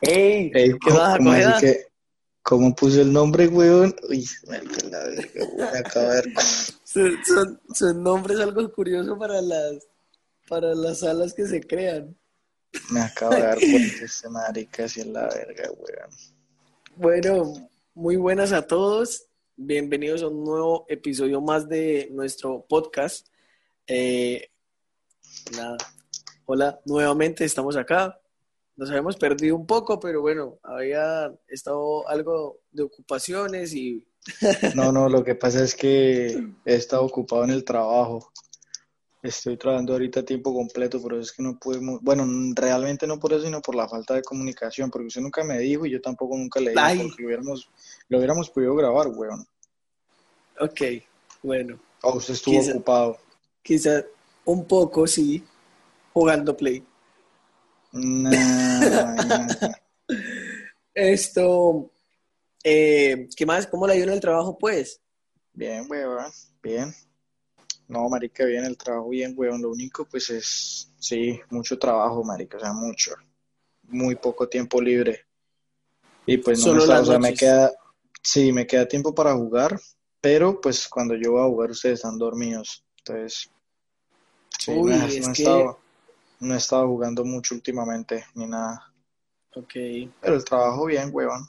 ¡Ey! Ey, ¿Qué ¿cómo- vas a coger? ¿Cómo puse el nombre, weón? Uy, marica, la verga, weón, me acabo de ver. Son, son, son nombres algo curioso para las, para las salas que se crean. Me acabo de dar cuenta este marica, así es la verga, weón. Bueno, muy buenas a todos. Bienvenidos a un nuevo episodio más de nuestro podcast. Eh, nada. Hola, nuevamente estamos acá. Nos habíamos perdido un poco, pero bueno, había estado algo de ocupaciones y No, no, lo que pasa es que he estado ocupado en el trabajo. Estoy trabajando ahorita a tiempo completo, pero es que no pudimos, bueno, realmente no por eso, sino por la falta de comunicación, porque usted nunca me dijo y yo tampoco nunca le dije, porque lo hubiéramos, lo hubiéramos podido grabar, weón. ok, bueno, O usted estuvo Quizá- ocupado. quizás un poco sí, jugando Play. Esto, eh, ¿qué más? ¿Cómo le en el trabajo, pues? Bien, weón, bien. No, marica, bien el trabajo, bien, weón. Lo único, pues, es, sí, mucho trabajo, marica, o sea, mucho. Muy poco tiempo libre. Y pues no Solo me está, o sea, me queda, sí, me queda tiempo para jugar, pero pues cuando yo voy a jugar ustedes están dormidos. Entonces, sí, Uy, es que- no he estado jugando mucho últimamente, ni nada. Ok. Pero el trabajo bien, weón.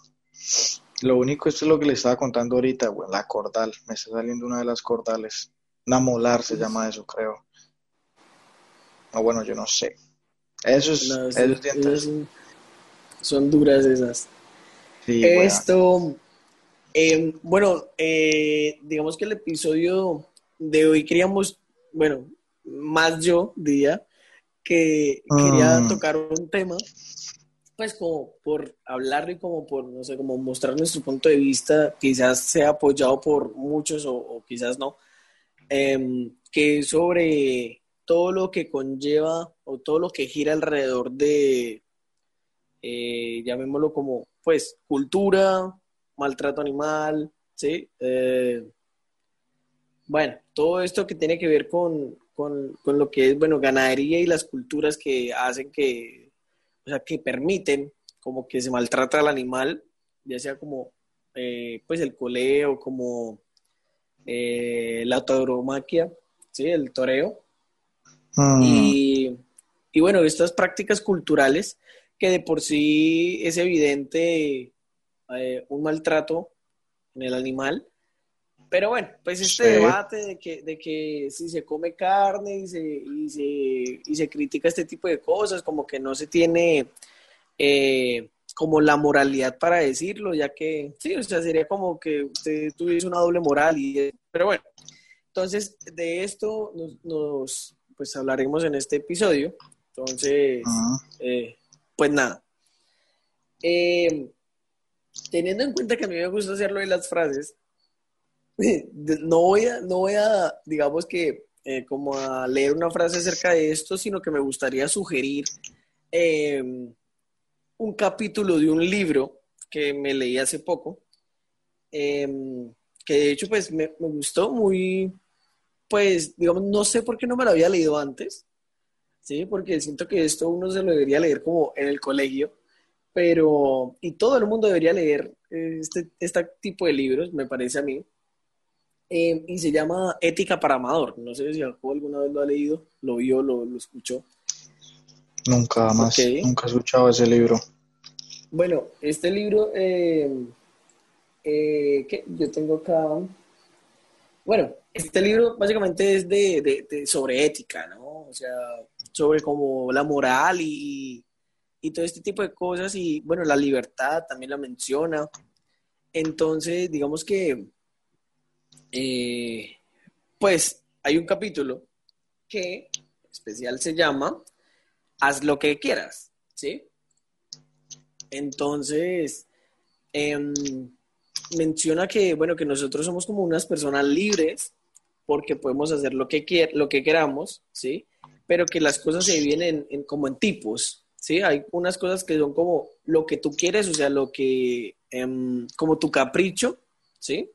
Lo único, esto es lo que le estaba contando ahorita, weón, la cordal. Me está saliendo una de las cordales. Una molar se llama eso, creo. O bueno, yo no sé. Esos, No, esos dientes. son, son duras esas. Sí. Esto, eh, bueno, eh, digamos que el episodio de hoy queríamos, bueno, más yo diría, que quería Mm. tocar un tema, pues como por hablarlo y como por, no sé, como mostrar nuestro punto de vista, quizás sea apoyado por muchos o, o quizás no, em, que es sobre todo lo que conlleva o todo lo que gira alrededor de, eh, llamémoslo como, pues, cultura, maltrato animal, ¿sí? Eh, bueno, todo esto que tiene que ver con, con, con lo que es, bueno, ganadería y las culturas que hacen que, o sea, que permiten como que se maltrata al animal, ya sea como, eh, pues, el coleo, como eh, la tauromaquia, ¿sí? El toreo. Mm, Y, y bueno, estas prácticas culturales que de por sí es evidente eh, un maltrato en el animal. Pero bueno, pues este Sí. debate de que, de que si se come carne y se, y, se, y se critica este tipo de cosas, como que no se tiene eh, como la moralidad para decirlo, ya que sí, o sea, sería como que usted tuviese una doble moral. Y, pero bueno, entonces de esto nos, nos, pues hablaremos en este episodio. Entonces, eh, pues nada. Eh, teniendo en cuenta que a mí me gusta hacerlo de las frases, no voy a, no voy a, digamos que, eh, como a leer una frase acerca de esto, sino que me gustaría sugerir eh, un capítulo de un libro que me leí hace poco, eh, que de hecho, pues me, me gustó muy, pues, digamos, no sé por qué no me lo había leído antes, ¿sí? Porque siento que esto uno se lo debería leer como en el colegio, pero, y todo el mundo debería leer eh, este, este tipo de libros, me parece a mí, Eh, y se llama Ética para Amador. No sé si Jacobo alguna vez lo ha leído, lo vio, lo, lo escuchó. Nunca más, nunca he escuchado ese libro. Bueno, este libro eh, eh, que yo tengo acá. Bueno, este libro básicamente es de, de- de- sobre ética, ¿no? O sea, sobre como la moral y, y todo este tipo de cosas y bueno, la libertad también la menciona. Entonces, digamos que, eh, pues hay un capítulo que especial se llama Haz lo que quieras, ¿sí? Entonces, em, menciona que, bueno, que nosotros somos como unas personas libres porque podemos hacer lo que, lo que queramos, ¿sí? Pero que las cosas se dividen en, en- como en tipos, ¿sí? Hay unas cosas que son como lo que tú quieres, o sea, lo que, em, como tu capricho, ¿sí?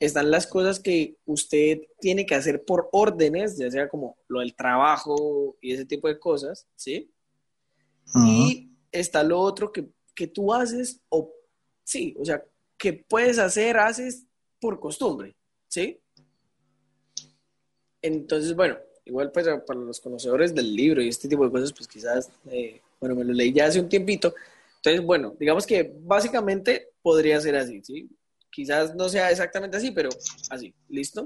Están las cosas que usted tiene que hacer por órdenes, ya sea como lo del trabajo y ese tipo de cosas, ¿sí? Y está lo otro que, que tú haces o sí, o sea, que puedes hacer, haces por costumbre, ¿sí? Entonces, bueno, igual pues para los conocedores del libro y este tipo de cosas, pues quizás, eh, bueno, me lo leí ya hace un tiempito. Entonces, bueno, digamos que básicamente podría ser así, ¿sí? Quizás no sea exactamente así, pero así, ¿listo?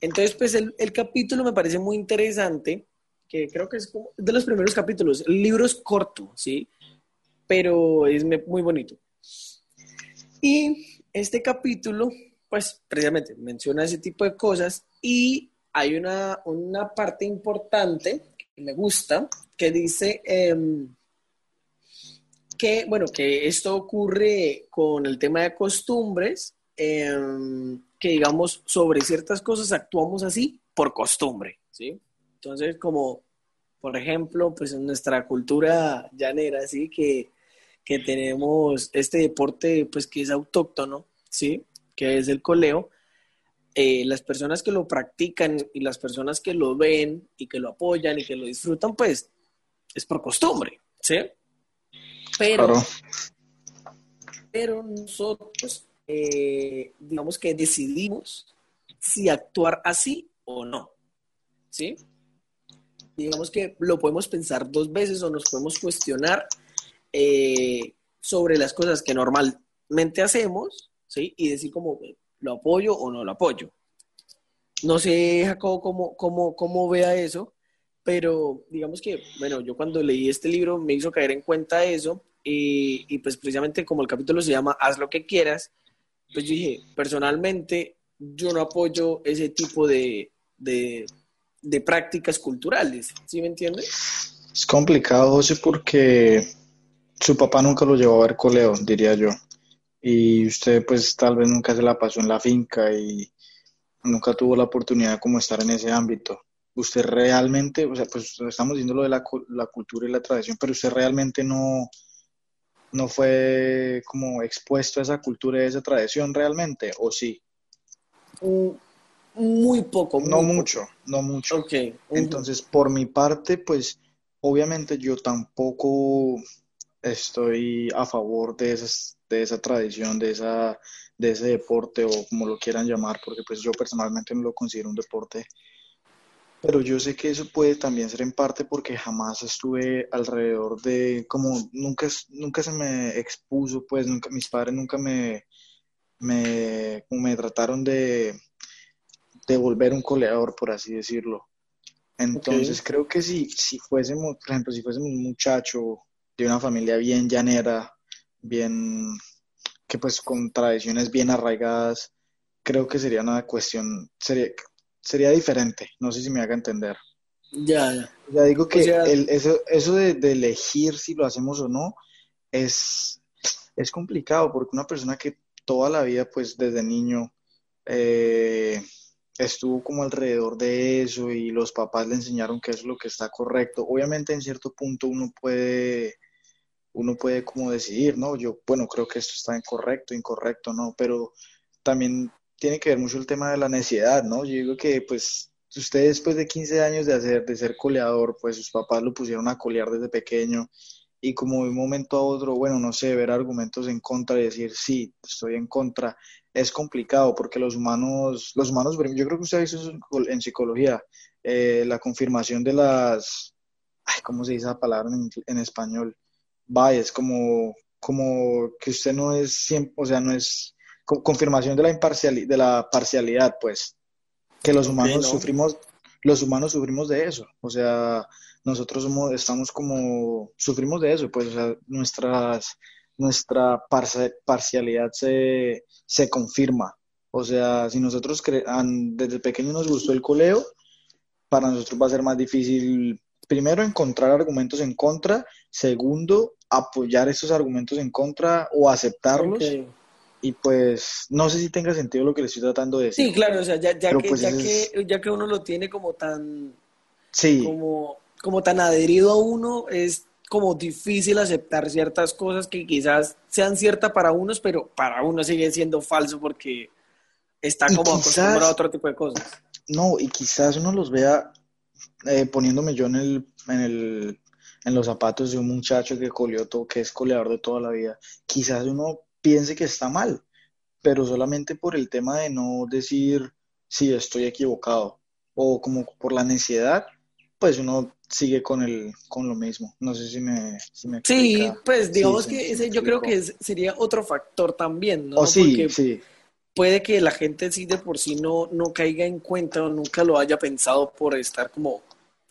Entonces, pues el, el capítulo me parece muy interesante, que creo que es como de los primeros capítulos. El libro es corto, ¿sí? Pero es muy bonito. Y este capítulo, pues precisamente menciona ese tipo de cosas y hay una, parte importante que me gusta, que dice em, que, bueno, que esto ocurre con el tema de costumbres, em, que digamos, sobre ciertas cosas actuamos así por costumbre, ¿sí? Entonces, como, por ejemplo, pues en nuestra cultura llanera, ¿sí? Que, que tenemos este deporte, pues que es autóctono, ¿sí? Que es el coleo eh, las personas que lo practican y las personas que lo ven y que lo apoyan y que lo disfrutan, pues es por costumbre, ¿sí? Pero, pero nosotros, eh, digamos que decidimos si actuar así o no, ¿sí? Digamos que lo podemos pensar dos veces o nos podemos cuestionar eh, sobre las cosas que normalmente hacemos, ¿sí? Y decir como, ¿Lo apoyo o no lo apoyo? No sé, Jacobo, cómo, cómo, cómo vea eso, pero digamos que, bueno, yo cuando leí este libro me hizo caer en cuenta eso y, pues precisamente como el capítulo se llama Haz lo que quieras, pues dije, personalmente yo no apoyo ese tipo de, de, de prácticas culturales, ¿sí me entiende? Es complicado, José, porque su papá nunca lo llevó a ver coleo, diría yo y usted pues tal vez nunca se la pasó en la finca y nunca tuvo la oportunidad como estar en ese ámbito. Usted realmente, o sea, pues estamos diciendo lo de la, la cultura y la tradición, pero usted realmente no, no fue como expuesto a esa cultura y a esa tradición realmente, ¿o sí? Mm, muy poco. no mucho, no mucho. Okay. Entonces, por mi parte, pues obviamente yo tampoco estoy a favor de esas de esa tradición, de, esa, de ese deporte o como lo quieran llamar, porque pues yo personalmente no lo considero un deporte. Pero yo sé que eso puede también ser en parte porque jamás estuve alrededor de, como nunca, nunca se me expuso, pues nunca, mis padres nunca me, me, me trataron de, de volver un coleador, por así decirlo. Entonces creo que si, si fuésemos, por ejemplo, si fuésemos un muchacho de una familia bien llanera, bien, que pues con tradiciones bien arraigadas, creo que sería una cuestión, sería, sería diferente, no sé si me haga entender. Ya, ya. Ya digo que el, eso, eso de, elegir si lo hacemos o no es, es complicado porque una persona que toda la vida, pues desde niño, eh, estuvo como alrededor de eso y los papás le enseñaron que es lo que está correcto. Obviamente en cierto punto uno puede uno puede como decidir, ¿no? Yo, bueno, creo que esto está incorrecto, incorrecto, ¿no? Pero también tiene que ver mucho el tema de la necesidad, ¿no? Yo digo que, pues, usted después de 15 años de, hacer, de ser coleador, pues sus papás lo pusieron a colear desde pequeño y como de un momento a otro, bueno, no sé, ver argumentos en contra y decir, sí, estoy en contra, es complicado porque los humanos, los humanos, yo creo que usted ha visto eso en psicología, eh, la confirmación de las, ay, ¿cómo se dice esa palabra en, en español? es como, como que usted no es siempre, o sea, no es confirmación de la imparcialidad, de la parcialidad, pues, que los humanos sufrimos, los humanos sufrimos de eso, o sea, nosotros somos, estamos como, sufrimos de eso, pues, o sea, nuestras, nuestra parcialidad se, se confirma, o sea, si nosotros desde pequeño nos gustó el coleo, para nosotros va a ser más difícil primero, encontrar argumentos en contra. Segundo, apoyar esos argumentos en contra o aceptarlos. Y pues no sé si tenga sentido lo que le estoy tratando de decir. Sí, claro, o sea, ya, ya, que, pues, ya, que, ya que uno lo tiene como tan... Sí. Como, como tan adherido a uno, es como difícil aceptar ciertas cosas que quizás sean ciertas para unos, pero para uno sigue siendo falso porque está como acostumbrado a otro tipo de cosas. No, y quizás uno los vea eh, poniéndome yo en el, en el, en los zapatos de un muchacho que coleó todo, que es coleador de toda la vida, quizás uno piense que está mal, pero solamente por el tema de no decir si estoy equivocado o como por la necesidad, pues uno sigue con el con lo mismo. No sé si me, si me Sí, pues digamos que ese yo creo que sería otro factor también, ¿no? O sí, sí. Puede que la gente sí de por sí no, no caiga en cuenta o nunca lo haya pensado por estar como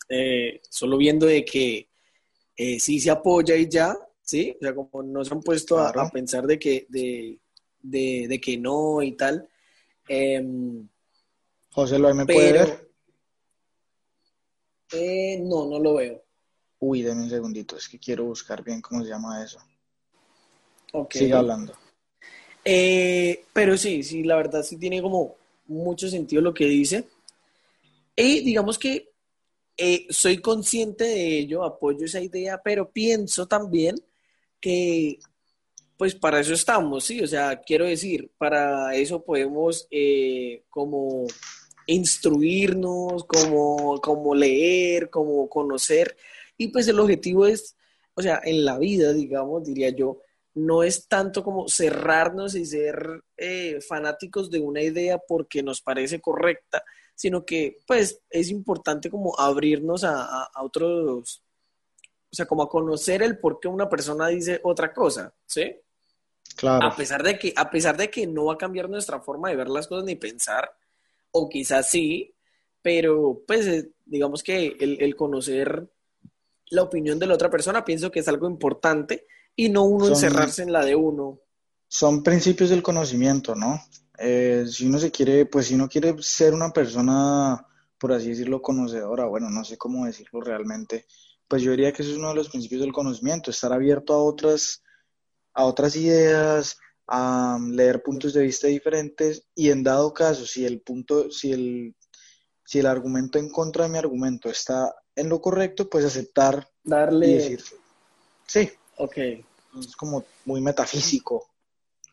eh, solo viendo de que eh, sí se apoya y ya, ¿sí? O sea, como no se han puesto a, pensar de que, de, de, que no y tal. Em, José, ¿lo me puede ver? Eh, no, no lo veo. Uy, denme un segundito, es que quiero buscar bien cómo se llama eso. Okay. Siga hablando. Eh, pero sí, sí, la verdad sí tiene como mucho sentido lo que dice. Y digamos que eh, soy consciente de ello, apoyo esa idea, pero pienso también que pues para eso estamos, ¿sí? O sea, quiero decir, para eso podemos como instruirnos, como, como leer, como conocer. Y pues el objetivo es, o sea, en la vida, digamos, diría yo, no es tanto como cerrarnos y ser eh, fanáticos de una idea porque nos parece correcta, sino que pues es importante como abrirnos a, otros, o sea, como a conocer el por qué una persona dice otra cosa, ¿sí? Claro. A pesar de que, a pesar de que no va a cambiar nuestra forma de ver las cosas ni pensar, o quizás sí, pero pues eh, digamos que el, conocer la opinión de la otra persona pienso que es algo importante y no uno encerrarse en la de uno. Son principios del conocimiento, ¿no? Eh, si uno se quiere, pues si uno quiere ser una persona, por así decirlo, conocedora, bueno, no sé cómo decirlo realmente, pues yo diría que eso es uno de los principios del conocimiento, estar abierto a otras, a otras ideas, a leer puntos de vista diferentes y en dado caso, si el punto, si el, si el argumento en contra de mi argumento está en lo correcto, pues aceptar Darle... y decir sí. Ok. Es como muy metafísico,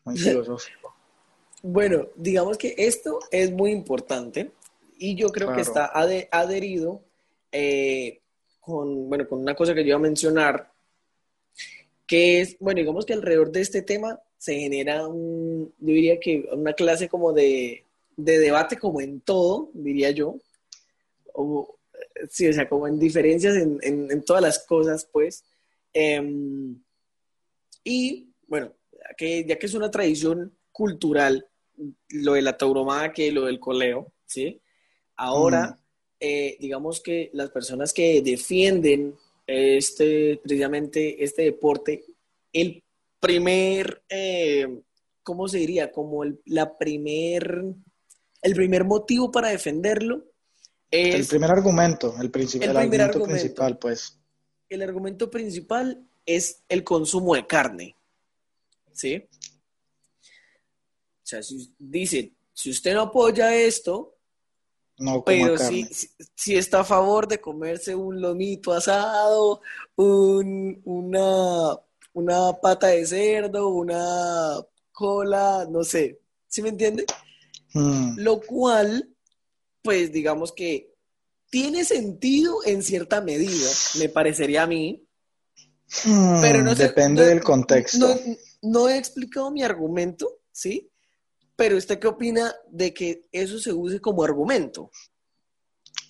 muy filosófico. Bueno, digamos que esto es muy importante y yo creo que está adherido eh, con, bueno, con una cosa que yo iba a mencionar, que es, bueno, digamos que alrededor de este tema se genera un, yo diría que una clase como de, debate como en todo, diría yo. O, sí, o sea, como en diferencias en, todas las cosas, pues. Em, y bueno, ya que, ya que es una tradición cultural, lo de la tauromaquia y lo del coleo, ¿sí? Ahora. Eh, digamos que las personas que defienden este, precisamente este deporte, el primer, eh, ¿cómo se diría? Como el, la primer, el primer motivo para defenderlo es... El primer argumento, el, el, argumento, principal, pues. El argumento principal es el consumo de carne, ¿sí? O sea, si, dice, si usted no apoya esto, no pero si, si, está a favor de comerse un lomito asado, un, una, una pata de cerdo, una cola, no sé, ¿sí me entiende? Hmm. Lo cual, pues digamos que tiene sentido en cierta medida, me parecería a mí, hmm, pero no Depende del contexto. No, he explicado mi argumento, ¿sí? Pero ¿usted qué opina de que eso se use como argumento?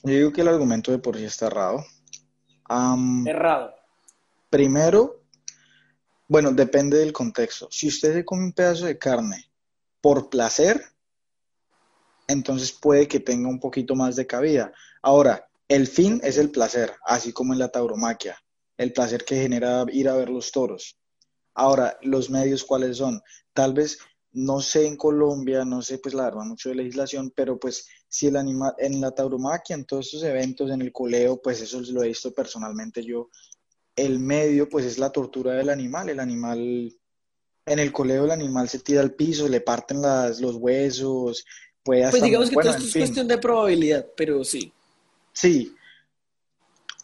Yo digo que el argumento de por sí está errado. errado. Primero, bueno, depende del contexto. Si usted se come un pedazo de carne por placer, entonces puede que tenga un poquito más de cabida. Ahora, el fin es el placer, así como en la tauromaquia, el placer que genera ir a ver los toros. Ahora, los medios cuáles son? Tal vez no sé en Colombia, no sé pues la verdad mucho de legislación, pero pues si el animal en la tauromaquia, en todos esos eventos, en el coleo, pues eso lo he visto personalmente yo, el medio pues es la tortura del animal. El animal, en el coleo el animal se tira al piso, le parten las, los huesos, puede Pues digamos que esto es cuestión de probabilidad, pero sí. Sí,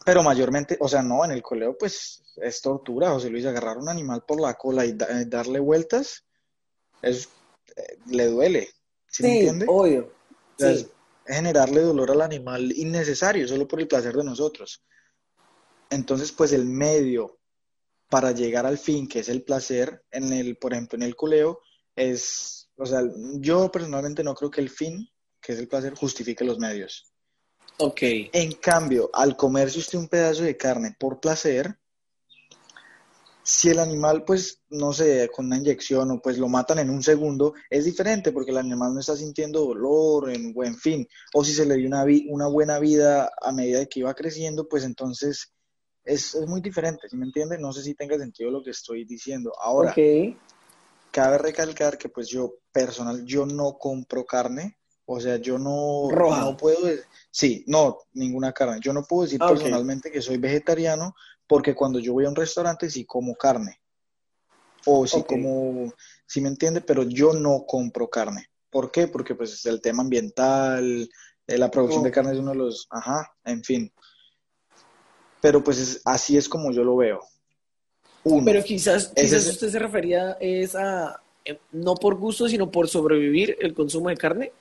pero mayormente, o sea, no, en el coleo pues es tortura, José Luis, agarrar un animal por la cola y eh, darle vueltas, es, eh, le duele, ¿sí, me entiende? obvio. generarle dolor al animal innecesario, solo por el placer de nosotros. Entonces, pues el medio para llegar al fin, que es el placer, en el, por ejemplo, en el culeo, es, o sea, yo personalmente no creo que el fin, que es el placer, justifique los medios. Ok. En cambio, al comerse usted un pedazo de carne por placer, si el animal, pues, no sé, con una inyección o pues lo matan en un segundo, es diferente porque el animal no está sintiendo dolor, en buen fin. O si se le dio una, una buena vida a medida que iba creciendo, pues entonces es, muy diferente, ¿sí me entiende? No sé si tenga sentido lo que estoy diciendo. Ahora, cabe recalcar que pues yo personal, yo no compro carne, o sea, yo no, no puedo, sí, no, ninguna carne. Yo no puedo decir ah, personalmente que soy vegetariano porque cuando yo voy a un restaurante sí como carne. O sí como, sí me entiende, pero yo no compro carne. ¿Por qué? Porque pues es el tema ambiental, eh, la producción de carne es uno de los, ajá, en fin pero pues así es como yo lo veo. pero quizás, quizás usted se refería es a, eh, no por gusto, sino por sobrevivir el consumo de carne.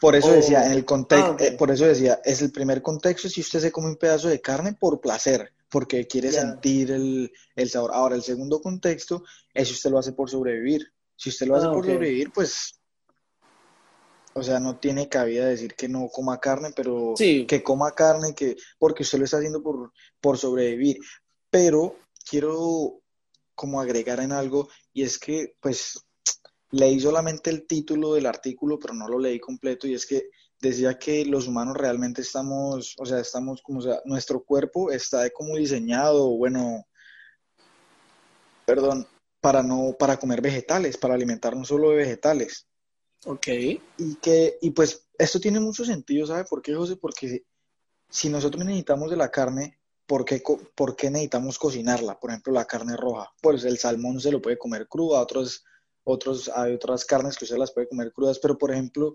Por eso decía, en el contexto, ah, eh, por eso decía, es el primer contexto si usted se come un pedazo de carne por placer, porque quiere sentir el, sabor. Ahora, el segundo contexto es si usted lo hace por sobrevivir. Si usted lo hace ah, por sobrevivir, pues o sea, no tiene cabida decir que no coma carne, pero que coma carne, que porque usted lo está haciendo por, por sobrevivir. Pero quiero como agregar en algo, y es que, pues, leí solamente el título del artículo, pero no lo leí completo, y es que decía que los humanos realmente estamos, o sea, estamos como, o sea, nuestro cuerpo está como diseñado, bueno, perdón, para no, para comer vegetales, para alimentarnos solo de vegetales. Ok. Y que, y pues esto tiene mucho sentido, ¿sabe por qué, José? Porque si nosotros necesitamos de la carne, ¿por qué, ¿por qué necesitamos cocinarla? Por ejemplo, la carne roja. Pues el salmón se lo puede comer cruda, otros, otros, hay otras carnes que usted las puede comer crudas, pero por ejemplo,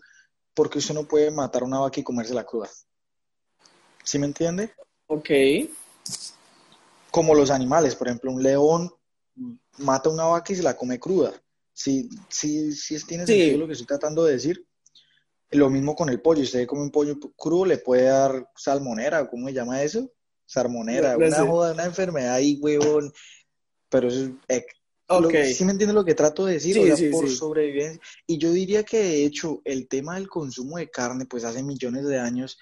¿por qué usted no puede matar una vaca y comérsela cruda? ¿Sí me entiende? Ok. Como los animales, por ejemplo, un león mata una vaca y se la come cruda. Sí, sí, sí tiene sentido lo que estoy tratando de decir. Lo mismo con el pollo. Usted come un pollo crudo, le puede dar salmonera, ¿cómo se llama eso? Salmonera, una joda, una enfermedad ahí, huevón. Pero eso es... Sí me entiende lo que trato de decir, por sobrevivencia. Y yo diría que de hecho el tema del consumo de carne, pues hace millones de años,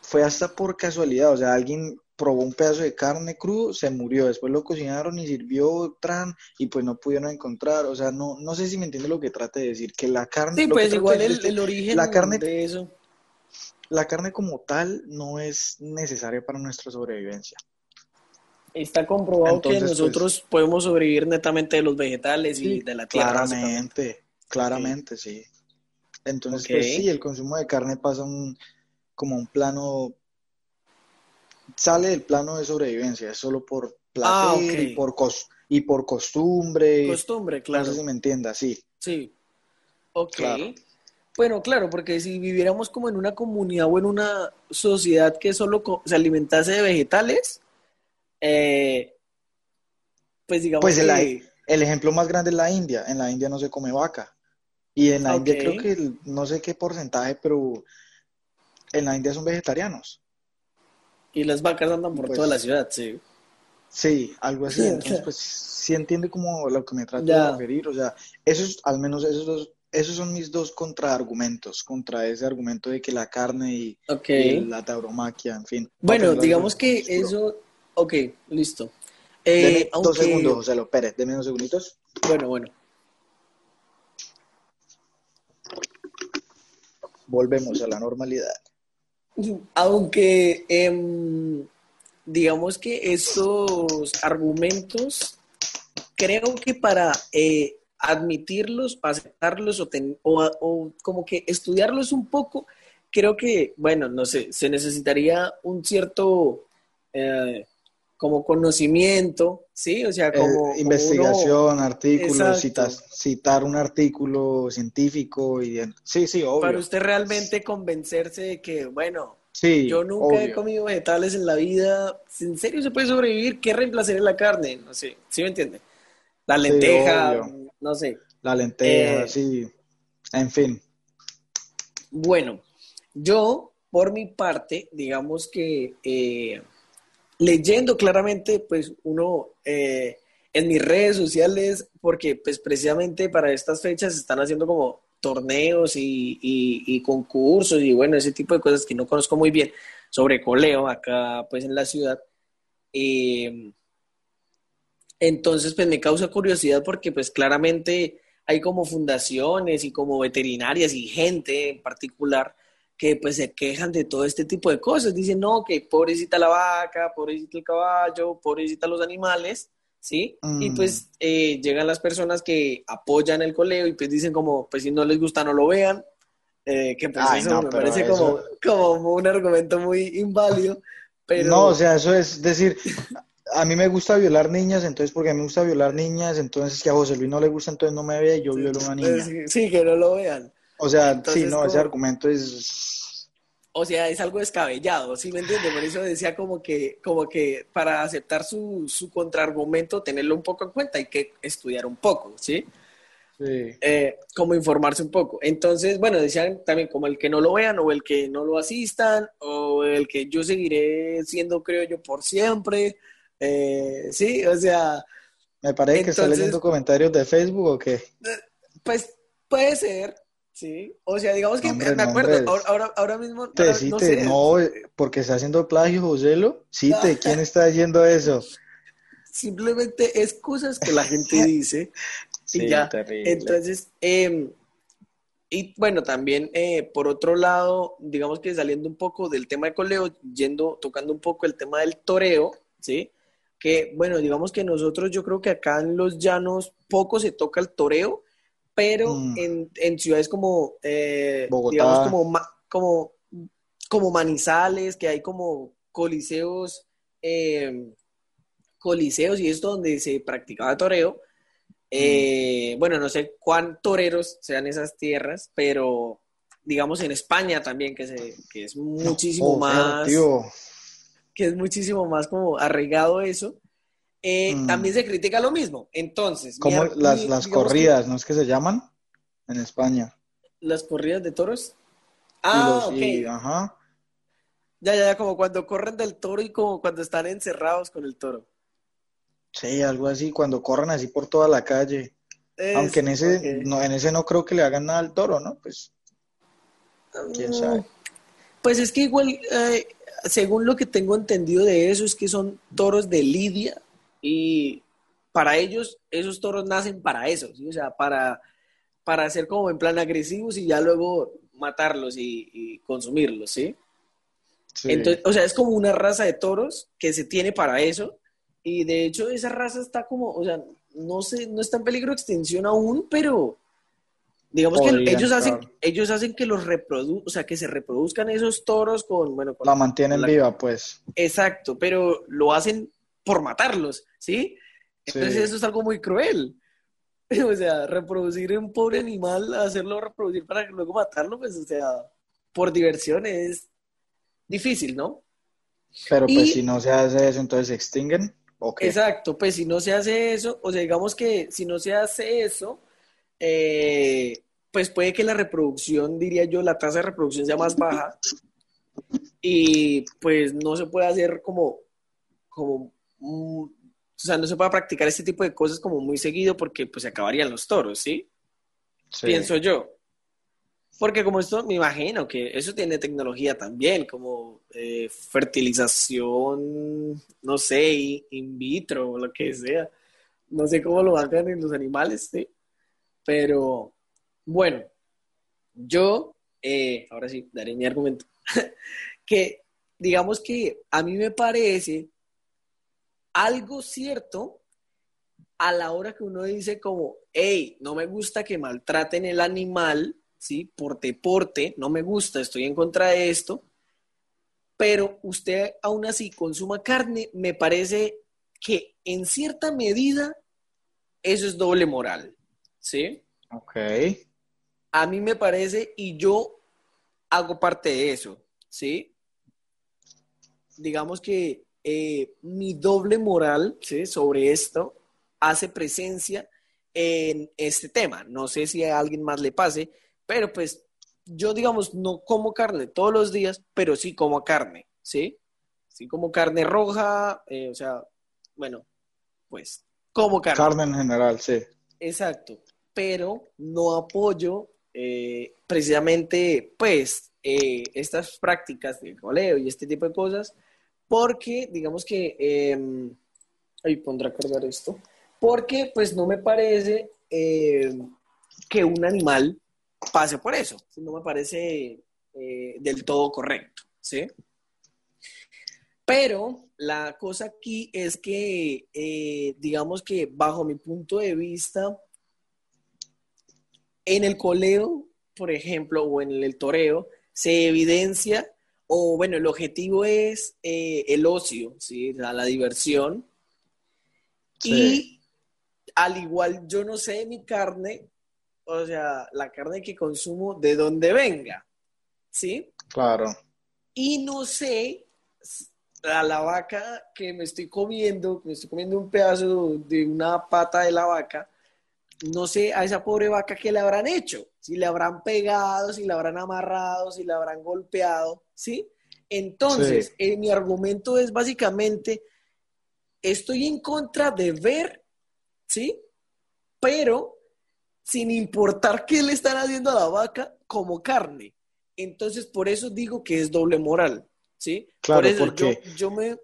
fue hasta por casualidad. O sea, alguien probó un pedazo de carne crudo, se murió, después lo cocinaron y sirvió tran y pues no pudieron encontrar, o sea, no, no sé si me entiende lo que trate de decir, que la carne... Sí, pues igual el, origen la carne, de eso. La carne como tal no es necesaria para nuestra sobrevivencia. Está comprobado que pues, nosotros podemos sobrevivir netamente de los vegetales y de la tierra. Claramente, claramente, sí. Entonces, pues sí, el consumo de carne pasa un, como un plano sale del plano de sobrevivencia, es solo por placer ah, y, por y por costumbre. Costumbre, claro. No sé si me entienda, sí. Sí. Ok. Bueno, claro, porque si viviéramos como en una comunidad o en una sociedad que solo se alimentase de vegetales, eh, pues digamos pues el, el ejemplo más grande es la India. En la India no se come vaca. Y en la India creo que no sé qué porcentaje, pero en la India son vegetarianos. Y las vacas andan por toda la pues, ciudad, sí. Sí, algo así. Entonces, pues sí entiende como lo que me trato de referir. O sea, esos, al menos esos dos, esos son mis dos contraargumentos contra ese argumento de que la carne y, la tauromaquia, en fin. Bueno, digamos que eso, ok, listo. Eh, Dos segundos, José López, deme unos segunditos. Bueno, bueno. Volvemos a la normalidad. Aunque em, digamos que estos argumentos, creo que para eh, admitirlos, aceptarlos o, o, como que estudiarlos un poco, creo que, bueno, no sé, se necesitaría un cierto eh, como conocimiento, ¿sí? O sea, eh, como... investigación, artículos, citar un artículo científico y... Sí, sí, obvio. Para usted realmente convencerse de que, bueno, yo nunca he comido vegetales en la vida, ¿en serio se puede sobrevivir? ¿Qué reemplazaría la carne? No sé, ¿sí me entiende? La lenteja, no sé. La lenteja, eh, sí, en fin. Bueno, yo, por mi parte, digamos que... Eh, leyendo claramente, pues uno eh, en mis redes sociales, porque pues precisamente para estas fechas están haciendo como torneos y, concursos y bueno, ese tipo de cosas que no conozco muy bien sobre coleo acá pues en la ciudad. Eh, entonces pues me causa curiosidad porque pues claramente hay como fundaciones y como veterinarias y gente en particular que pues se quejan de todo este tipo de cosas. Dicen, no, que pobrecita la vaca, pobrecita el caballo, pobrecita los animales, ¿sí? Y mm. pues eh, llegan las personas que apoyan el coleo y pues dicen como, pues si no les gusta no lo vean, eh, que pues eso me parece Como, como un argumento muy inválido. Pero... No, o sea, eso es decir, a mí me gusta violar niñas, entonces porque a mí me gusta violar niñas, entonces que a José Luis no le gusta, entonces no me vea y yo violo a una niña. Sí, que no lo vean. O sea, sí, no, ese argumento es o sea, es algo descabellado, ¿sí me entiendes? Por eso decía como que, como que para aceptar su, su contraargumento, tenerlo un poco en cuenta, hay que estudiar un poco, ¿sí? Sí. Eh, como informarse un poco. Entonces, bueno, decían también como el que no lo vean o el que no lo asistan o el que yo seguiré siendo, creo yo, por siempre. Eh, sí, o sea... Me parece que está leyendo comentarios de Facebook o qué. Pues puede ser, Sí, o sea, digamos que me acuerdo, ahora, ahora, mismo. Te, no, te, no, porque está haciendo plagio, Joselo. Sí, te, ¿quién está haciendo eso? Simplemente es cosas que la gente dice y ya. Entonces, eh, y bueno, también eh, por otro lado, digamos que saliendo un poco del tema de coleo, yendo, tocando un poco el tema del toreo, ¿sí? Que bueno, digamos que nosotros, yo creo que acá en los llanos poco se toca el toreo pero mm. en, en, ciudades como, eh, digamos, como, como, como Manizales, que hay como coliseos, em, coliseos y esto donde se practicaba toreo. Eh, mm. Bueno, no sé cuán toreros sean esas tierras, pero digamos en España también, que, se, que es muchísimo oh, más... Que es muchísimo más como arraigado eso. Eh, mm. también se critica lo mismo. Entonces, como las, las corridas, ¿no es que se llaman en España? Las corridas de toros. Ah, ok. ajá. Ya, ya, ya, como cuando corren del toro y como cuando están encerrados con el toro. Sí, algo así, cuando corren así por toda la calle. Aunque en ese, no, en ese no creo que le hagan nada al toro, ¿no? Pues, quién sabe. Pues es que igual, eh, según lo que tengo entendido de eso, es que son toros de lidia, y para ellos, esos toros nacen para eso, ¿sí? O sea, para, para ser como en plan agresivos y ya luego matarlos y, consumirlos, ¿sí? Entonces, o sea, es como una raza de toros que se tiene para eso. Y de hecho, esa raza está como, o sea, no sé, no está en peligro de extinción aún, pero digamos que ellos hacen, ellos hacen que los reproduzcan, o sea, que se reproduzcan esos toros con, bueno, la mantienen viva, pues. Exacto, pero lo hacen por matarlos, ¿sí? Entonces eso es algo muy cruel. O sea, reproducir un pobre animal, hacerlo reproducir para luego matarlo, pues, o sea, por diversión es difícil, ¿no? Pero pues si no se hace eso, entonces se extinguen. Exacto, pues si no se hace eso, o sea, digamos que si no se hace eso, eh, pues puede que la reproducción, diría yo, la tasa de reproducción sea más baja y pues no se puede hacer como, como o sea, no se puede practicar este tipo de cosas como muy seguido porque pues se acabarían los toros, ¿sí? Pienso yo. Porque como esto, me imagino que eso tiene tecnología también, como eh, fertilización, no sé, in vitro o lo que sea. No sé cómo lo hagan en los animales, ¿sí? Pero, bueno, yo, eh, ahora sí, daré mi argumento, que digamos que a mí me parece algo cierto a la hora que uno dice como, hey, no me gusta que maltraten el animal, ¿sí? Por deporte, no me gusta, estoy en contra de esto, pero usted aún así consuma carne, me parece que en cierta medida eso es doble moral, ¿sí? Ok. A mí me parece, y yo hago parte de eso, ¿sí? Digamos que eh, mi doble moral sobre esto hace presencia en este tema. No sé si a alguien más le pase, pero pues yo, digamos, no como carne todos los días, pero sí como carne, ¿sí? ¿sí? Como carne roja, eh, o sea, bueno, pues, como carne. Carne en general, sí. Exacto, pero no apoyo eh, precisamente, pues, eh, estas prácticas de coleo y este tipo de cosas, porque, digamos que, eh, ahí pondré a cargar esto, porque, pues, no me parece em, que un animal pase por eso, no me parece eh, del todo correcto, ¿sí? Pero la cosa aquí es que, eh, digamos que bajo mi punto de vista, en el coleo, por ejemplo, o en el toreo, se evidencia, o bueno, el objetivo es eh, el ocio, ¿sí? la, la diversión. Sí. Y al igual yo no sé mi carne, o sea, la carne que consumo, de dónde venga, ¿sí? Claro. Y no sé a la vaca que me estoy comiendo, me estoy comiendo un pedazo de una pata de la vaca, no sé a esa pobre vaca qué le habrán hecho, si le habrán pegado, si le habrán amarrado, si le habrán golpeado, ¿sí? Entonces, Sí. eh, mi argumento es básicamente, estoy en contra de ver, ¿sí? Pero sin importar qué le están haciendo a la vaca como carne. Entonces, por eso digo que es doble moral, ¿sí? Claro, por eso porque- yo, yo me...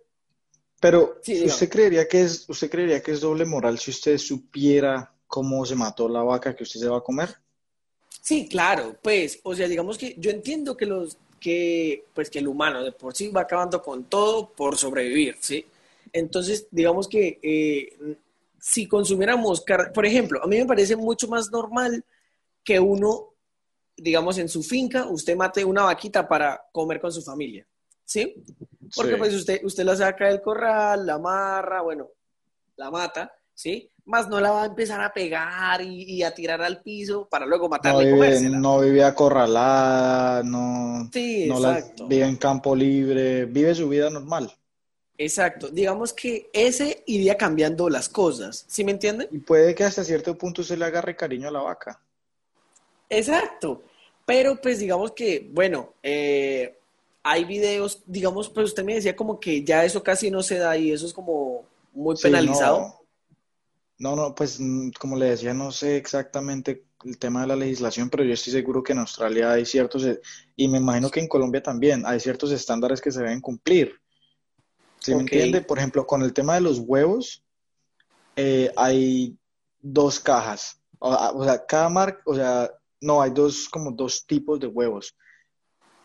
Pero Sí, usted creería que es, usted creería que es doble moral si usted supiera cómo se mató la vaca que usted se va a comer. Sí, claro, pues, o sea, digamos que yo entiendo que los, que, pues, que el humano de por sí va acabando con todo por sobrevivir, ¿sí? Entonces, digamos que eh, si consumiéramos carne, por ejemplo, a mí me parece mucho más normal que uno, digamos, en su finca, usted mate una vaquita para comer con su familia, ¿sí? Porque Sí. pues usted, usted la saca del corral, la amarra, bueno, la mata, ¿sí? Más no la va a empezar a pegar y, y a tirar al piso para luego No matarla y vive, comérsela. no vive acorralada, no, Sí, no la- vive en campo libre, vive su vida normal. Exacto. Digamos que ese iría cambiando las cosas, ¿sí me entiende? Y puede que hasta cierto punto se le agarre cariño a la vaca. Exacto. Pero pues digamos que, bueno, eh, hay videos, digamos, pues usted me decía como que ya eso casi no se da y eso es como muy Sí, penalizado. No, no, no, pues mm, como le decía, no sé exactamente el tema de la legislación, pero yo estoy seguro que en Australia hay ciertos, eh, y me imagino que en Colombia también, hay ciertos estándares que se deben cumplir. ¿Sí me entiende? Por ejemplo, con el tema de los huevos, eh, hay dos cajas. O, o sea, cada marca, o sea, no, hay dos, como dos tipos de huevos.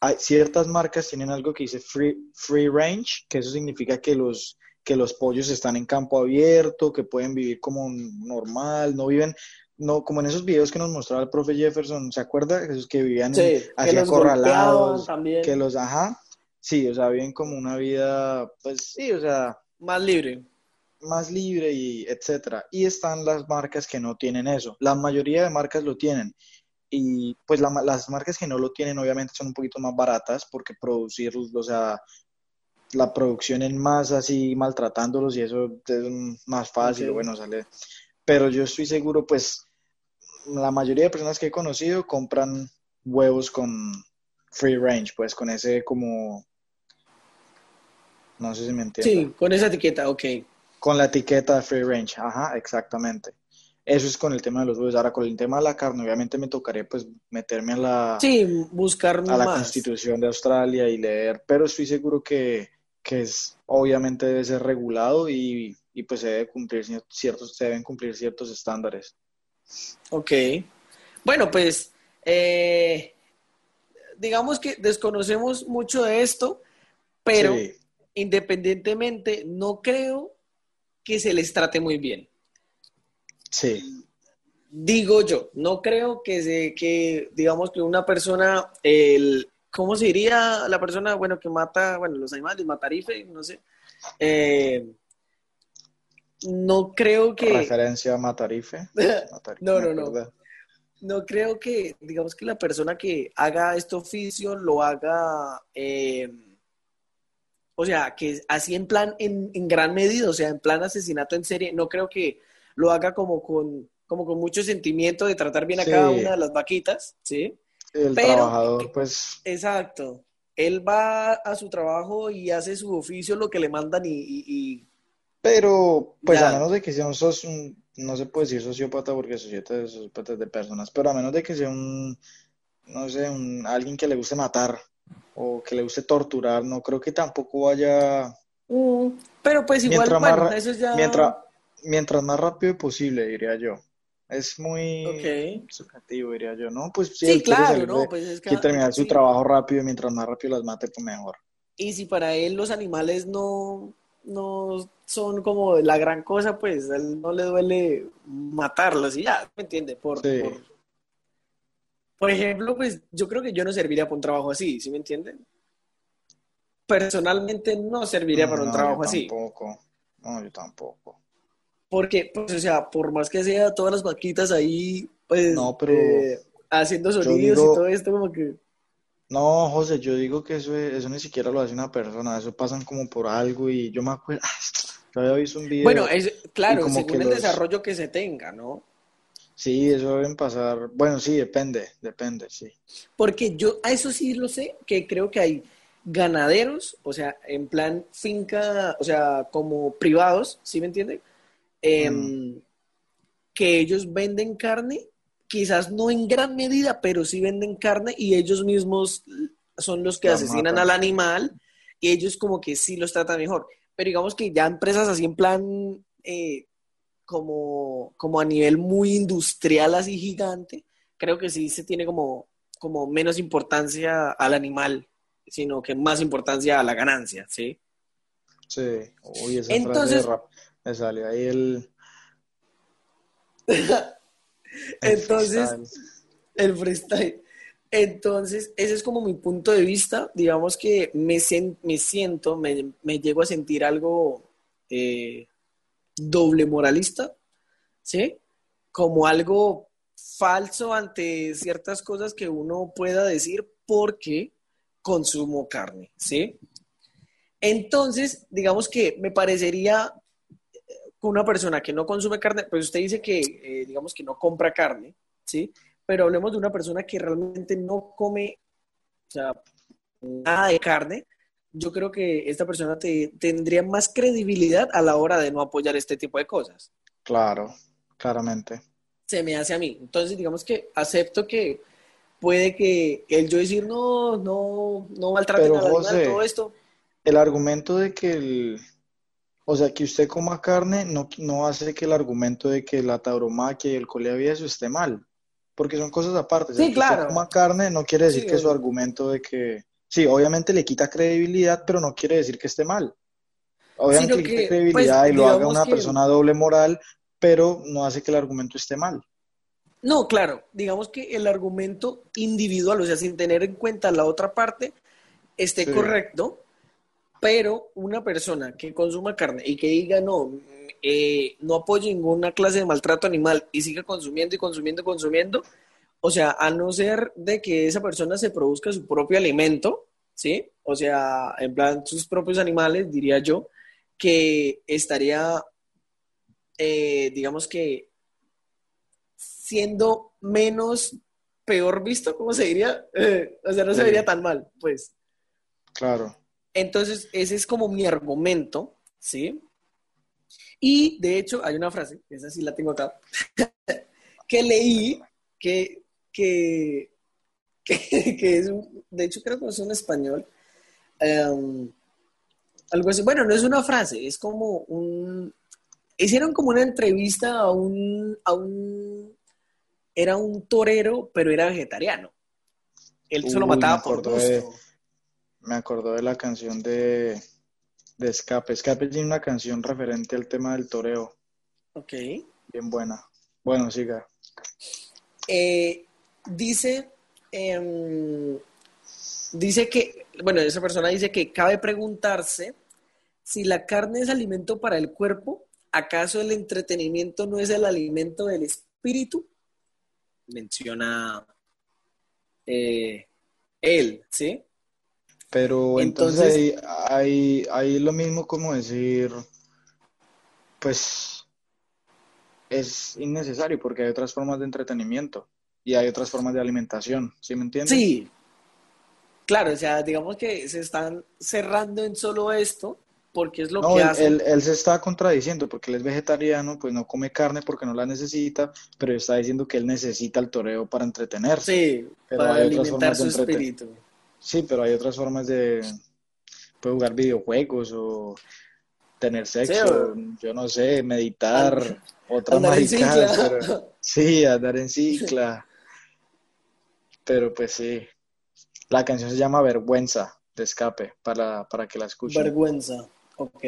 Hay, ciertas marcas tienen algo que dice free, free range, que eso significa que los, que los pollos están en campo abierto, que pueden vivir como normal, no viven, no, como en esos videos que nos mostraba el profe Jefferson, ¿se acuerda? Esos que vivían Sí, así acorralados, que los, ajá, sí, o sea, viven como una vida, pues sí, o sea, Más libre. más libre y etcétera. Y están las marcas que no tienen eso. La mayoría de marcas lo tienen. Y pues la las marcas que no lo tienen obviamente son un poquito más baratas porque producir, o sea, la producción en masa así maltratándolos y eso es más fácil, Ok. bueno, sale. Pero yo estoy seguro, pues la mayoría de personas que he conocido compran huevos con free range, pues con ese como, no sé si me entiendes. Sí, con esa etiqueta, ok. Con la etiqueta de free range, ajá, exactamente. Eso es con el tema de los huevos. Ahora, con el tema de la carne, obviamente me tocaría pues meterme a la, Sí, buscar a la. Constitución de Australia y leer, pero estoy seguro que, que es, obviamente debe ser regulado y, y pues se debe cumplir cier- ciertos, se deben cumplir ciertos estándares. Ok. Bueno, pues eh, digamos que desconocemos mucho de esto, pero Sí, independientemente no creo que se les trate muy bien. sí, Digo yo, no creo que se, que digamos que una persona, el, ¿cómo se diría la persona, bueno, que mata, bueno, los animales, matarife, no sé. Eh, no creo que, referencia a Matarife. Matarife, No, no, no. no creo que, digamos que la persona que haga este oficio lo haga, eh, o sea, que así en plan, en, en gran medida, o sea, en plan asesinato en serie, no creo que lo haga como con, como con mucho sentimiento de tratar bien a Sí. cada una de las vaquitas, ¿sí? El Pero- trabajador, pues, Exacto. él va a su trabajo y hace su oficio, lo que le mandan y... y- Pero, pues Ya. a menos de que sea un, sos- un- no se puede decir sociópata porque sociópata es sociópata de personas, pero a menos de que sea un, no sé, un, alguien que le guste matar o que le guste torturar, no creo que tampoco vaya, Mm, pero pues igual, mientras más, bueno, ra- eso ya... mientras, mientras más rápido posible, diría yo. Es muy Ok. subjetivo, diría yo, ¿no? Pues si Sí, claro, ¿no? de- Pues es que... terminar su sí. trabajo rápido, mientras más rápido las mate, pues mejor. Y si para él los animales no, no son como la gran cosa, pues a él no le duele matarlos y ya, ¿me entiende? Por, Sí. por, por ejemplo, pues yo creo que yo no serviría para un trabajo así, ¿sí me entienden? Personalmente no serviría para un No, trabajo yo así, tampoco. No, yo tampoco. Porque, pues, o sea, por más que sea todas las vaquitas ahí, pues, No, pero eh, haciendo sonidos y todo esto, como que, no, José, yo digo que eso, es- eso ni siquiera lo hace una persona, eso pasan como por algo y yo me acuerdo, yo había visto un bueno, video es, y claro, como según el los, desarrollo que se tenga, ¿no? sí, eso deben pasar, bueno, sí, depende, depende, sí. Porque yo a eso sí lo sé, que creo que hay ganaderos, o sea, en plan finca, o sea, como privados, ¿sí me entienden? Em, Mm, que ellos venden carne, quizás no en gran medida, pero sí venden carne y ellos mismos son los que la asesinan al animal y ellos como que sí los tratan mejor. Pero digamos que ya empresas así en plan eh, como, como a nivel muy industrial, así gigante, creo que sí se tiene como, como menos importancia al animal, sino que más importancia a la ganancia, ¿sí? Sí, uy, esa frase de Entonces, rap, me salió ahí el, el entonces, freestyle. el freestyle. Entonces, ese es como mi punto de vista. Digamos que me, me siento, me, me llego a sentir algo eh, doble moralista, ¿sí? Como algo falso ante ciertas cosas que uno pueda decir porque consumo carne, ¿sí? Entonces, digamos que me parecería una persona que no consume carne, pues usted dice que, eh, digamos que no compra carne, ¿sí? Pero hablemos de una persona que realmente no come, o sea, nada de carne. Yo creo que esta persona te- tendría más credibilidad a la hora de no apoyar este tipo de cosas. Claro, claramente. Se me hace a mí. Entonces, digamos que acepto que puede que el yo decir no, no, no maltraten Pero animal, José, todo esto. el argumento de que el, o sea, que usted coma carne no, no hace que el argumento de que la tauromaquia y el coleaví eso esté mal, porque son cosas aparte. O sea, Sí, que usted claro. coma carne no quiere decir Sí, que su argumento de que, sí, obviamente le quita credibilidad, pero no quiere decir que esté mal. Obviamente le quita que, pues, credibilidad y lo haga una que persona doble moral, pero no hace que el argumento esté mal. No, claro, digamos que el argumento individual, o sea, sin tener en cuenta la otra parte, esté Sí, correcto, pero una persona que consuma carne y que diga no, eh, no apoyo ninguna clase de maltrato animal y siga consumiendo y consumiendo y consumiendo, o sea, a no ser de que esa persona se produzca su propio alimento, ¿sí? O sea, en plan sus propios animales, diría yo, que estaría, eh, digamos que siendo menos peor visto, ¿cómo se diría? Eh, o sea, no se vería tan mal, pues. claro. Entonces, ese es como mi argumento, ¿sí? Y de hecho, hay una frase, esa sí la tengo acá, que leí, que, que, que, que es, un- de hecho creo que es un español, em, algo así, bueno, no es una frase, es como un, hicieron como una entrevista a un, a un, era un torero, pero era vegetariano. Él solo Uy, mataba por gusto. Me acordó de la canción de, de Escape. Escape tiene una canción referente al tema del toreo, Ok. bien buena. Bueno, siga. Eh, dice, em, dice que, bueno, esa persona dice que cabe preguntarse si la carne es alimento para el cuerpo, ¿acaso el entretenimiento no es el alimento del espíritu? Menciona eh, él, ¿sí? Pero entonces Entonces, ahí es lo mismo como decir, pues es innecesario porque hay otras formas de entretenimiento y hay otras formas de alimentación, ¿sí me entiendes? sí, claro, o sea, digamos que se están cerrando en solo esto porque es lo No, que él, hacen. él- él se está contradiciendo porque él es vegetariano, pues no come carne porque no la necesita, pero está diciendo que él necesita el toreo para entretenerse. Sí, Pero para hay alimentar su espíritu. Sí, pero hay otras formas de puede jugar videojuegos o tener sexo, o- yo no sé, meditar, And- otras andar maricadas, pero sí, andar en cicla. Pero pues sí. La canción se llama Vergüenza de Escape para, para que la escuchen. Vergüenza. Ok.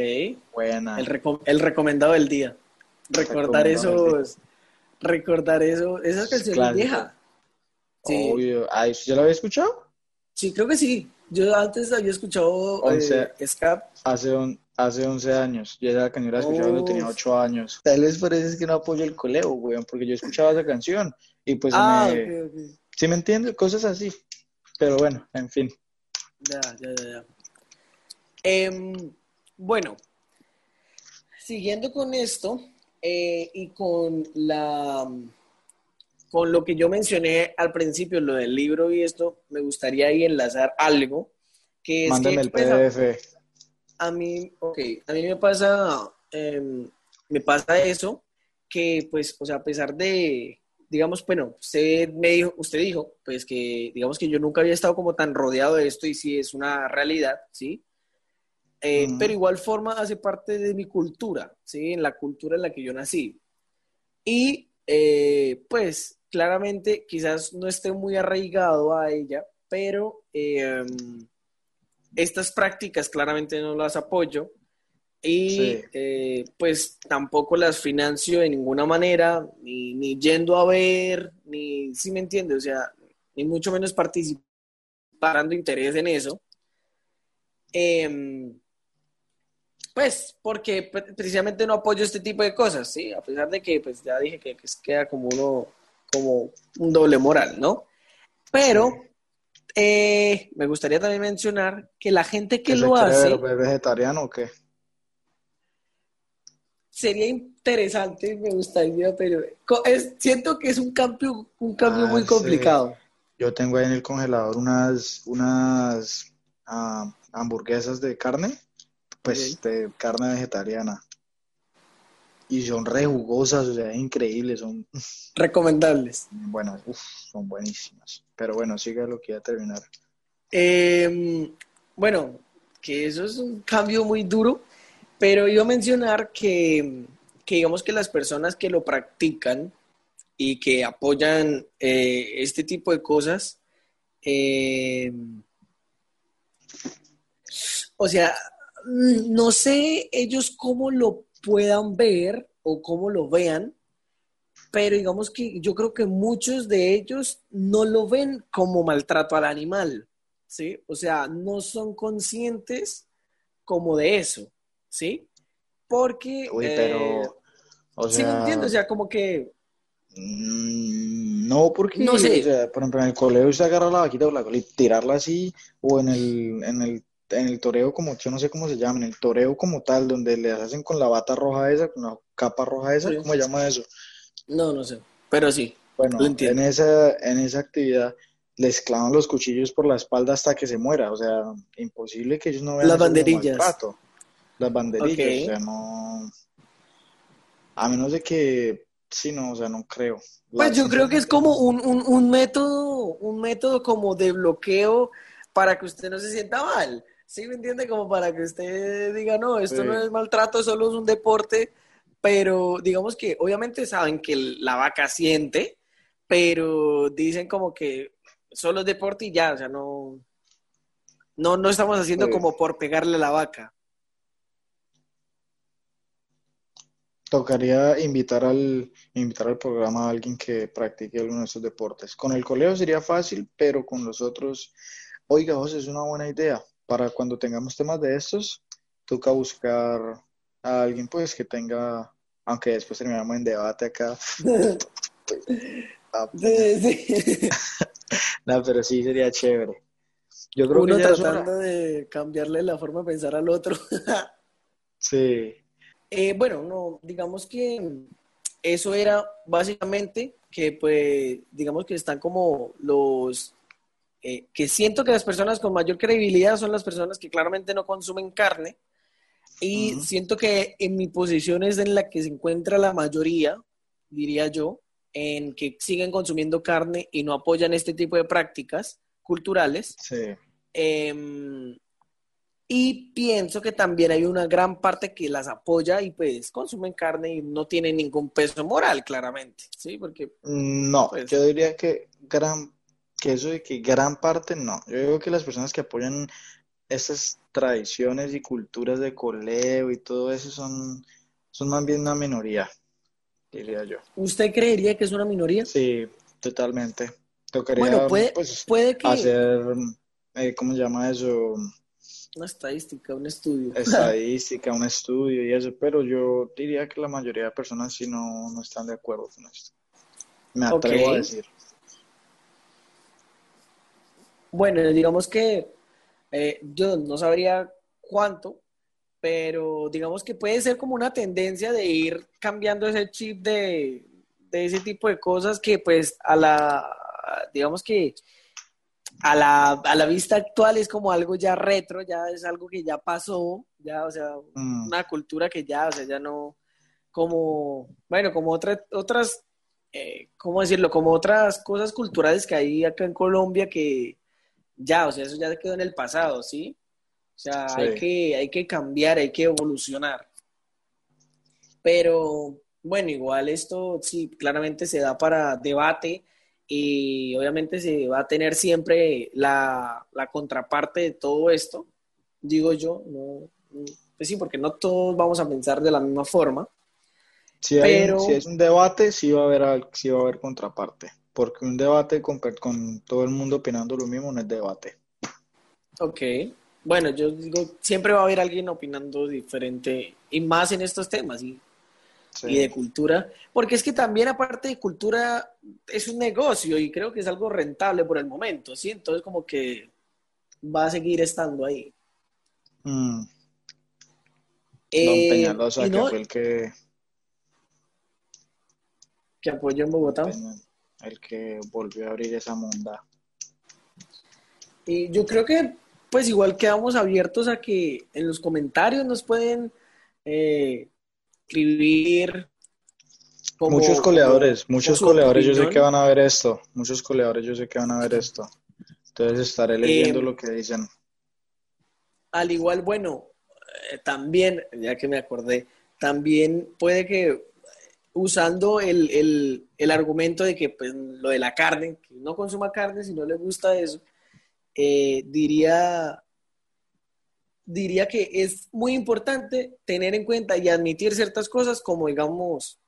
Buena. El, reco- el recomendado del día. Recordar esos. Recordar eso. Esa canción es vieja. Sí. Obvio. ¿eso ¿ya lo había escuchado? Sí, creo que sí. Yo antes había escuchado Once. eh, Scap. Hace, un, hace 11 años. Yo esa canción la escuchaba cuando tenía 8 años. Tal vez por eso es que no apoyo el coleo, weón, porque yo escuchaba esa canción y pues Ah, me... ok, ok. ¿Sí me entiendes? Cosas así. Pero bueno, en fin. Ya, ya, ya, ya. Em, bueno, siguiendo con esto eh, y con la con lo que yo mencioné al principio, lo del libro y esto, me gustaría ahí enlazar algo que es Mándame que el pues, a- PDF. a mí, ok, a mí me pasa, em, me pasa eso, que pues, o sea, a pesar de, digamos, bueno, usted me dijo, usted dijo, pues que, digamos que yo nunca había estado como tan rodeado de esto y sí es una realidad, ¿sí? Eh. Pero igual forma hace parte de mi cultura, ¿sí? En la cultura en la que yo nací. Y eh, pues claramente quizás no esté muy arraigado a ella, pero eh, estas prácticas claramente no las apoyo y Sí. eh, pues tampoco las financio de ninguna manera, ni, ni yendo a ver, ni, si me entiende, o sea, ni mucho menos participando interés en eso. Em, pues porque pre- precisamente no apoyo este tipo de cosas, ¿sí? A pesar de que, pues ya dije que, que queda como uno, como un doble moral, ¿no? Pero eh, me gustaría también mencionar que la gente que ¿Qué se lo hace, ver? ¿Pues vegetariano o qué? sería interesante, me gustaría, pero es- siento que es un cambio, un cambio Ah, muy sí. complicado. Yo tengo ahí en el congelador unas, unas ah, hamburguesas de carne, pues de carne vegetariana. Y son re jugosas, o sea, es increíble, son Recomendables. buenas, uf, son buenísimas. Pero bueno, siga lo que iba a terminar. Eh, bueno, que eso es un cambio muy duro, pero iba a mencionar que, que digamos que las personas que lo practican y que apoyan eh, este tipo de cosas, eh, o sea, mm, no sé ellos cómo lo puedan ver o cómo lo vean, pero digamos que yo creo que muchos de ellos no lo ven como maltrato al animal, ¿sí? O sea, no son conscientes como de eso, ¿sí? Porque... Uy, eh, pero, o sí me sea, entiendo, o sea, como que... mm, no, porque, No sé. o sea, por ejemplo, en el coleo usted agarra la vaquita o la cola y tirarla así, o en el, en el, en el toreo como, yo no sé cómo se llama, en el toreo como tal, donde le hacen con la bata roja esa, con la capa roja esa. ¿cómo se llama eso? No, no sé, pero sí, Bueno, Lo entiendo. en esa, en esa actividad les clavan los cuchillos por la espalda hasta que se muera, o sea, imposible que ellos no vean Las banderillas. maltrato. Las banderillas, o sea, no, a menos de que, sí, no, o sea, no creo. La- Pues yo creo que es como un, un, un método, un método como de bloqueo para que usted no se sienta mal. ¿Sí me entiende? Como para que usted diga, no, esto Sí. no es maltrato, solo es un deporte. Pero digamos que obviamente saben que la vaca siente, pero dicen como que solo es deporte y ya, o sea, no, no, no estamos haciendo Sí. como por pegarle a la vaca. Tocaría invitar al, invitar al programa a alguien que practique alguno de estos deportes. Con el coleo sería fácil, pero con los otros, oiga, José, es una buena idea. Para cuando tengamos temas de estos, toca buscar a alguien pues que tenga, aunque después terminamos en debate acá. Ah, Sí, sí. no, pero sí sería chévere. Yo creo Uno que tratando de cambiarle la forma de pensar al otro. Sí, Eh, bueno, no, digamos que eso era básicamente que, pues, digamos que están como los, eh, que siento que las personas con mayor credibilidad son las personas que claramente no consumen carne y siento que en mi posición es en la que se encuentra la mayoría, diría yo, en que siguen consumiendo carne y no apoyan este tipo de prácticas culturales. Sí. Em, y pienso que también hay una gran parte que las apoya y pues consumen carne y no tienen ningún peso moral, claramente, ¿sí? Porque... No, pues, yo diría que gran, que eso de que gran parte no. Yo digo que las personas que apoyan estas tradiciones y culturas de coleo y todo eso son, son más bien una minoría, diría yo. ¿Usted creería que es una minoría? Sí, totalmente. Tocaría bueno, puede, pues, puede que... hacer, eh, ¿cómo se llama eso? Una estadística, un estudio. Estadística, un estudio y eso, pero yo diría que la mayoría de personas sí no, no están de acuerdo con esto. Me atrevo a decir. Bueno, digamos que eh, yo no sabría cuánto, pero digamos que puede ser como una tendencia de ir cambiando ese chip de, de ese tipo de cosas que pues a la, digamos que a la, a la vista actual es como algo ya retro, ya es algo que ya pasó, ya, o sea, Mm. una cultura que ya, o sea, ya no, como, bueno, como otra, otras, eh, ¿cómo decirlo? Como otras cosas culturales que hay acá en Colombia que ya, o sea, eso ya quedó en el pasado, ¿sí? O sea, Sí. hay que, hay que cambiar, hay que evolucionar. Pero, bueno, igual esto sí, claramente se da para debate y obviamente se va a tener siempre la, la contraparte de todo esto, digo yo, no, pues sí, porque no todos vamos a pensar de la misma forma. Si, hay, Pero- si es un debate, sí va a haber, sí va a haber contraparte, porque un debate con, con todo el mundo opinando lo mismo no es debate. Ok. Bueno, yo digo, siempre va a haber alguien opinando diferente y más en estos temas y, Sí. y de cultura, porque es que también aparte de cultura es un negocio y creo que es algo rentable por el momento, ¿sí? Entonces como que va a seguir estando ahí. Mm, Don Eh, Peñalosa, y que fue el que, que apoyó en Bogotá. El que volvió a abrir esa monda. Y yo creo que pues igual quedamos abiertos a que en los comentarios nos pueden eh, escribir como- muchos coleadores, como- muchos coleadores yo sé que van a ver esto, muchos coleadores yo sé que van a ver esto. Entonces estaré leyendo Eh, lo que dicen. Al igual, bueno, eh, también, ya que me acordé, también puede que usando el, el- el argumento de que pues, lo de la carne, que no consuma carne si no le gusta eso, eh, diría, diría que es muy importante tener en cuenta y admitir ciertas cosas como, digamos,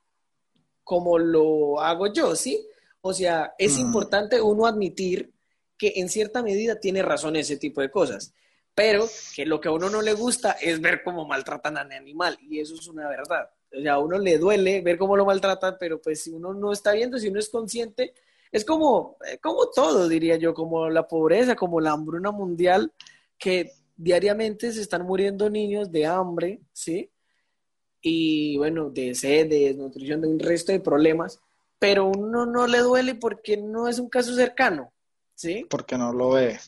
como lo hago yo, ¿sí? O sea, es Mm. importante uno admitir que en cierta medida tiene razón ese tipo de cosas, pero que lo que a uno no le gusta es ver cómo maltratan a un animal, y eso es una verdad. O sea, a uno le duele ver cómo lo maltratan, pero pues si uno no está viendo, si uno es consciente, es como, eh, como todo, diría yo, como la pobreza, como la hambruna mundial, que diariamente se están muriendo niños de hambre, ¿sí? Y bueno, de sed, de desnutrición, de un resto de problemas, pero uno no le duele porque no es un caso cercano, ¿sí? Porque no lo ve,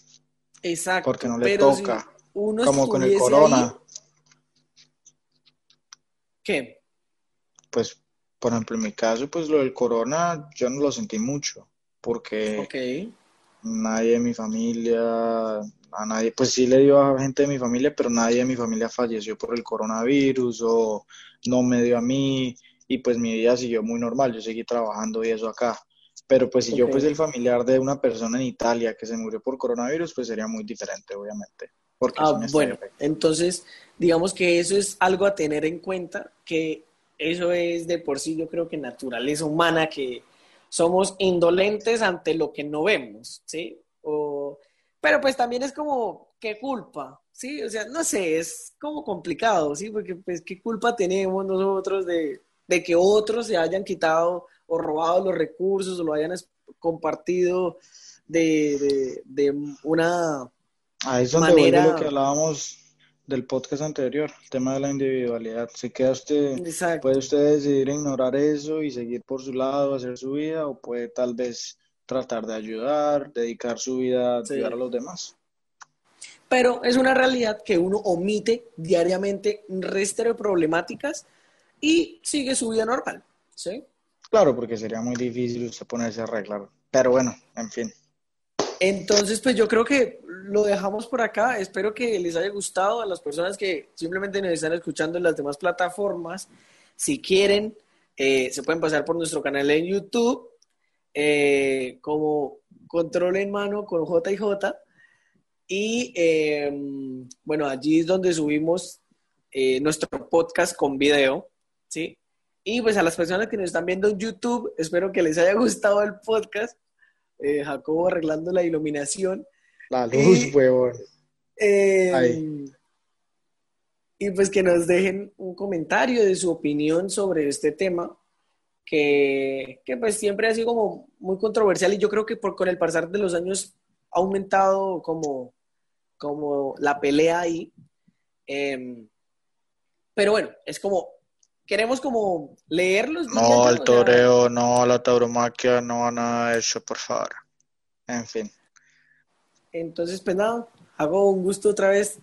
Exacto. porque no le pero si toca. uno Como con el corona. ahí- ¿Qué? Pues, por ejemplo, en mi caso, pues lo del corona yo no lo sentí mucho, porque Ok. nadie de mi familia, a nadie, pues sí le dio a gente de mi familia, pero nadie de mi familia falleció por el coronavirus o no me dio a mí y pues mi vida siguió muy normal, yo seguí trabajando y eso acá. Pero pues si yo fuese el familiar de una persona en Italia que se murió por coronavirus, pues sería muy diferente, obviamente, porque Ah, bueno, entonces digamos que eso es algo a tener en cuenta, que eso es de por sí, yo creo que naturaleza humana, que somos indolentes ante lo que no vemos, ¿sí? O, pero pues también es como, ¿qué culpa? ¿Sí? O sea, no sé, es como complicado, ¿sí? Porque pues, ¿qué culpa tenemos nosotros de, de que otros se hayan quitado o robado los recursos o lo hayan compartido de, de, de una Ahí es donde manera- vuelve lo que hablábamos del podcast anterior, el tema de la individualidad. Se queda usted, Exacto. puede usted decidir ignorar eso y seguir por su lado, hacer su vida, o puede tal vez tratar de ayudar, dedicar su vida a Sí. ayudar a los demás. Pero es una realidad que uno omite diariamente un resto de problemáticas y sigue su vida normal. ¿sí? Claro, porque sería muy difícil usted ponerse a arreglar. Pero bueno, en fin. Entonces, pues yo creo que lo dejamos por acá. Espero que les haya gustado a las personas que simplemente nos están escuchando en las demás plataformas. Si quieren, eh, se pueden pasar por nuestro canal en YouTube eh, como Control en Mano con J y eh, bueno, allí es donde subimos eh, nuestro podcast con video, ¿sí? Y pues a las personas que nos están viendo en YouTube, espero que les haya gustado el podcast. Eh, Jacobo arreglando la iluminación. La luz, Y- huevón. Eh, Ahí. y pues que nos dejen un comentario de su opinión sobre este tema, que, que pues siempre ha sido como muy controversial y yo creo que por, con el pasar de los años ha aumentado como, como la pelea ahí. Eh, pero bueno, es como, queremos como leerlos. No, el o sea, toreo, no, la tauromaquia, no, nada de eso, por favor. En fin. Entonces, pues nada, hago un gusto otra vez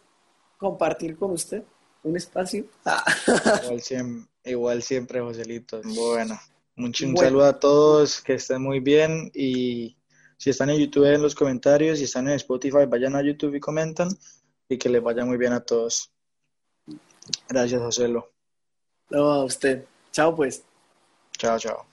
compartir con usted un espacio. Ah. Igual siempre, igual siempre, Joselito. Bueno, un, ch- un Bueno. saludo a todos, que estén muy bien y si están en YouTube en los comentarios, si están en Spotify, vayan a YouTube y comentan y que les vaya muy bien a todos. Gracias, Joselo. No, a usted. Chao, pues. Chao, chao.